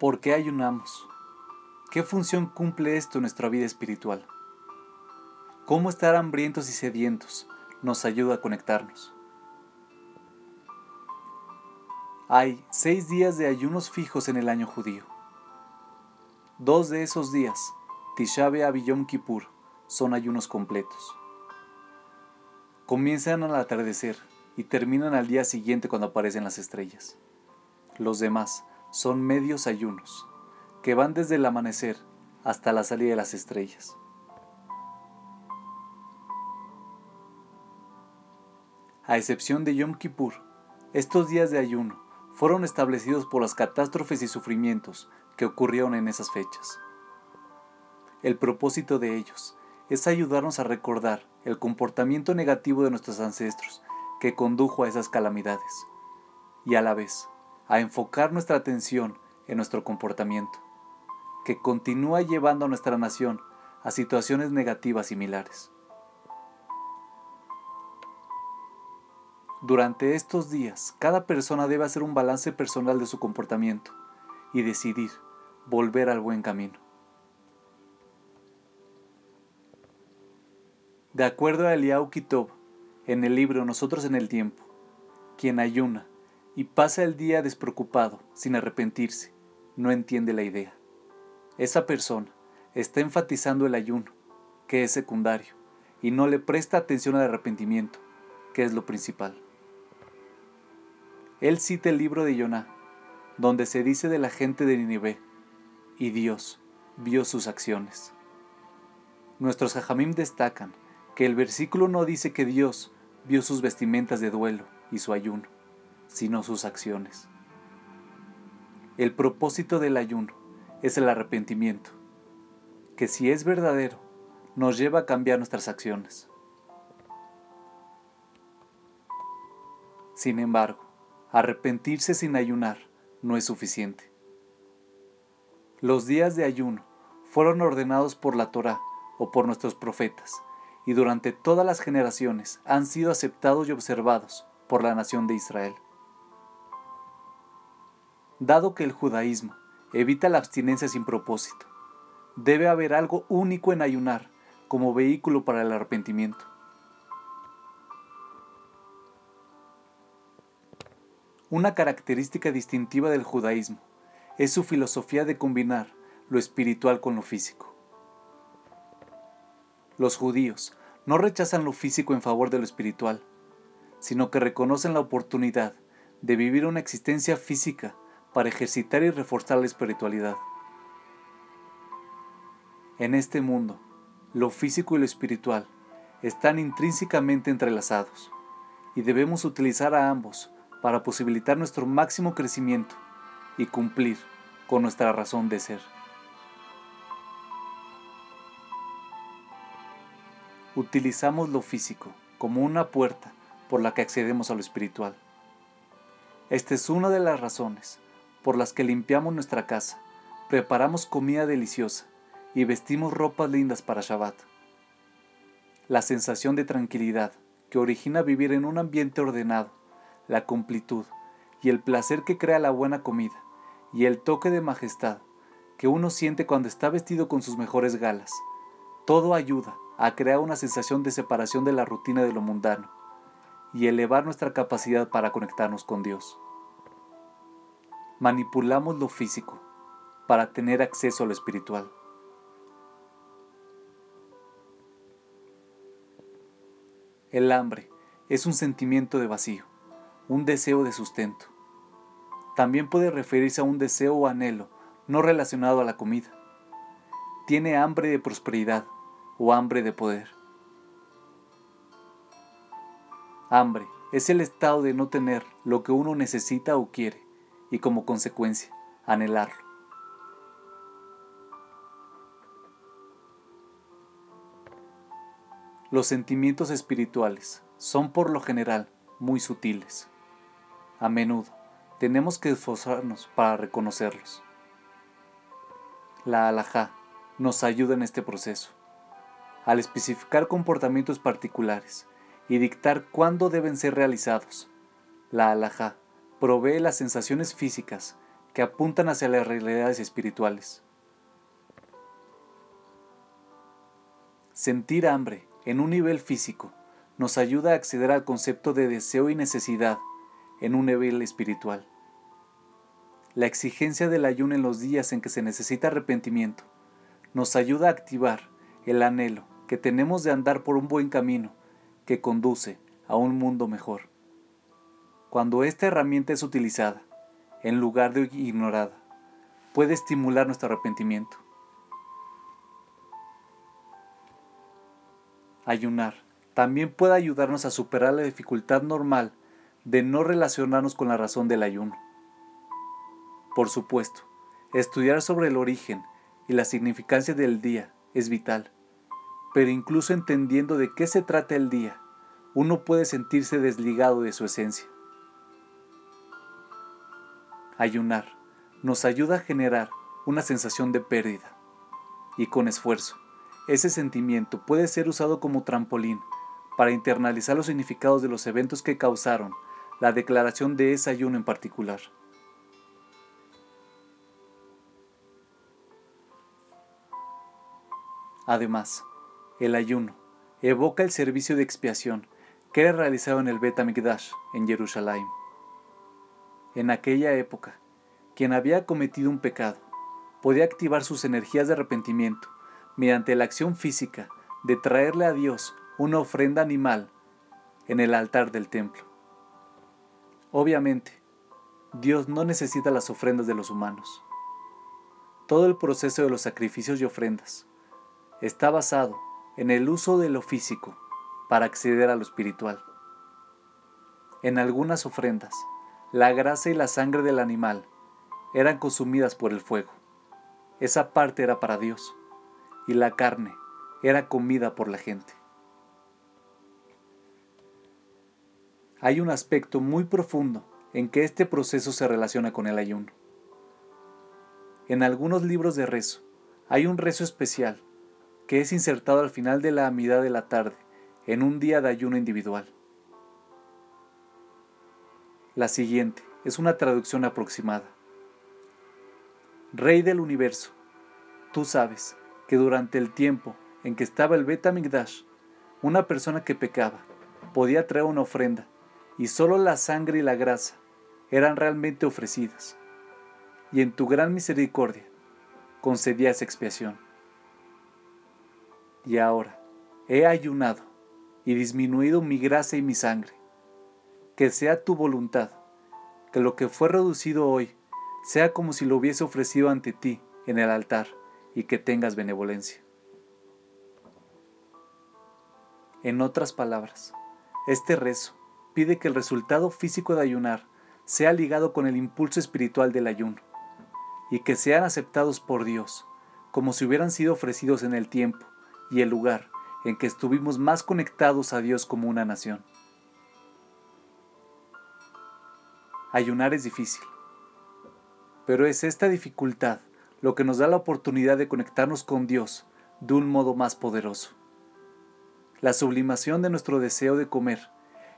¿Por qué ayunamos? ¿Qué función cumple esto en nuestra vida espiritual? ¿Cómo estar hambrientos y sedientos nos ayuda a conectarnos? Hay seis días de ayunos fijos en el año judío. Dos de esos días, Tisha B'Av y Kippur, son ayunos completos. Comienzan al atardecer y terminan al día siguiente cuando aparecen las estrellas. Los demás son medios ayunos, que van desde el amanecer hasta la salida de las estrellas. A excepción de Yom Kippur, estos días de ayuno fueron establecidos por las catástrofes y sufrimientos que ocurrieron en esas fechas. El propósito de ellos es ayudarnos a recordar el comportamiento negativo de nuestros ancestros que condujo a esas calamidades y a la vez a enfocar nuestra atención en nuestro comportamiento, que continúa llevando a nuestra nación a situaciones negativas similares. Durante estos días, cada persona debe hacer un balance personal de su comportamiento y decidir volver al buen camino. De acuerdo a Eliau Kitov, en el libro Nosotros en el Tiempo, quien ayuna y pasa el día despreocupado, sin arrepentirse, no entiende la idea. Esa persona está enfatizando el ayuno, que es secundario, y no le presta atención al arrepentimiento, que es lo principal. Él cita el libro de Yoná, donde se dice de la gente de Ninive, y Dios vio sus acciones. Nuestros hajamim destacan que el versículo no dice que Dios vio sus vestimentas de duelo y su ayuno, sino sus acciones. El propósito del ayuno es el arrepentimiento, que si es verdadero, nos lleva a cambiar nuestras acciones. Sin embargo, Arrepentirse sin ayunar no es suficiente. Los días de ayuno fueron ordenados por la Torá o por nuestros profetas y durante todas las generaciones han sido aceptados y observados por la nación de Israel. Dado que el judaísmo evita la abstinencia sin propósito, debe haber algo único en ayunar como vehículo para el arrepentimiento. Una característica distintiva del judaísmo es su filosofía de combinar lo espiritual con lo físico. Los judíos no rechazan lo físico en favor de lo espiritual, sino que reconocen la oportunidad de vivir una existencia física para ejercitar y reforzar la espiritualidad. En este mundo, lo físico y lo espiritual están intrínsecamente entrelazados y debemos utilizar a ambos para posibilitar nuestro máximo crecimiento y cumplir con nuestra razón de ser. Utilizamos lo físico como una puerta por la que accedemos a lo espiritual. Esta es una de las razones por las que limpiamos nuestra casa, preparamos comida deliciosa y vestimos ropas lindas para Shabbat. La sensación de tranquilidad que origina vivir en un ambiente ordenado la completud y el placer que crea la buena comida y el toque de majestad que uno siente cuando está vestido con sus mejores galas. Todo ayuda a crear una sensación de separación de la rutina de lo mundano y elevar nuestra capacidad para conectarnos con Dios. Manipulamos lo físico para tener acceso a lo espiritual. El hambre es un sentimiento de vacío un deseo de sustento. También puede referirse a un deseo o anhelo no relacionado a la comida. Tiene hambre de prosperidad o hambre de poder. Hambre es el estado de no tener lo que uno necesita o quiere y como consecuencia anhelarlo. Los sentimientos espirituales son por lo general muy sutiles a menudo tenemos que esforzarnos para reconocerlos. La alajá nos ayuda en este proceso. Al especificar comportamientos particulares y dictar cuándo deben ser realizados, la alajá provee las sensaciones físicas que apuntan hacia las realidades espirituales. Sentir hambre en un nivel físico nos ayuda a acceder al concepto de deseo y necesidad en un nivel espiritual. La exigencia del ayuno en los días en que se necesita arrepentimiento nos ayuda a activar el anhelo que tenemos de andar por un buen camino que conduce a un mundo mejor. Cuando esta herramienta es utilizada, en lugar de ignorada, puede estimular nuestro arrepentimiento. Ayunar también puede ayudarnos a superar la dificultad normal de no relacionarnos con la razón del ayuno. Por supuesto, estudiar sobre el origen y la significancia del día es vital, pero incluso entendiendo de qué se trata el día, uno puede sentirse desligado de su esencia. Ayunar nos ayuda a generar una sensación de pérdida y con esfuerzo, ese sentimiento puede ser usado como trampolín para internalizar los significados de los eventos que causaron la declaración de ese ayuno en particular. Además, el ayuno evoca el servicio de expiación que era realizado en el Bet Amikdash en Jerusalén. En aquella época, quien había cometido un pecado podía activar sus energías de arrepentimiento mediante la acción física de traerle a Dios una ofrenda animal en el altar del templo. Obviamente, Dios no necesita las ofrendas de los humanos. Todo el proceso de los sacrificios y ofrendas está basado en el uso de lo físico para acceder a lo espiritual. En algunas ofrendas, la grasa y la sangre del animal eran consumidas por el fuego. Esa parte era para Dios y la carne era comida por la gente. hay un aspecto muy profundo en que este proceso se relaciona con el ayuno. En algunos libros de rezo hay un rezo especial que es insertado al final de la mitad de la tarde en un día de ayuno individual. La siguiente es una traducción aproximada. Rey del universo, tú sabes que durante el tiempo en que estaba el Betamigdash, una persona que pecaba podía traer una ofrenda y solo la sangre y la grasa eran realmente ofrecidas. Y en tu gran misericordia concedías expiación. Y ahora he ayunado y disminuido mi grasa y mi sangre. Que sea tu voluntad, que lo que fue reducido hoy sea como si lo hubiese ofrecido ante ti en el altar y que tengas benevolencia. En otras palabras, este rezo pide que el resultado físico de ayunar sea ligado con el impulso espiritual del ayuno y que sean aceptados por Dios, como si hubieran sido ofrecidos en el tiempo y el lugar en que estuvimos más conectados a Dios como una nación. Ayunar es difícil, pero es esta dificultad lo que nos da la oportunidad de conectarnos con Dios de un modo más poderoso. La sublimación de nuestro deseo de comer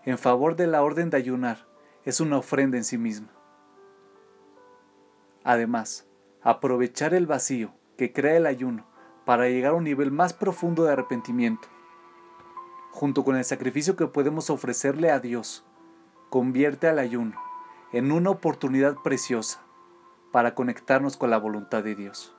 en favor de la orden de ayunar es una ofrenda en sí misma. Además, aprovechar el vacío que crea el ayuno para llegar a un nivel más profundo de arrepentimiento, junto con el sacrificio que podemos ofrecerle a Dios, convierte al ayuno en una oportunidad preciosa para conectarnos con la voluntad de Dios.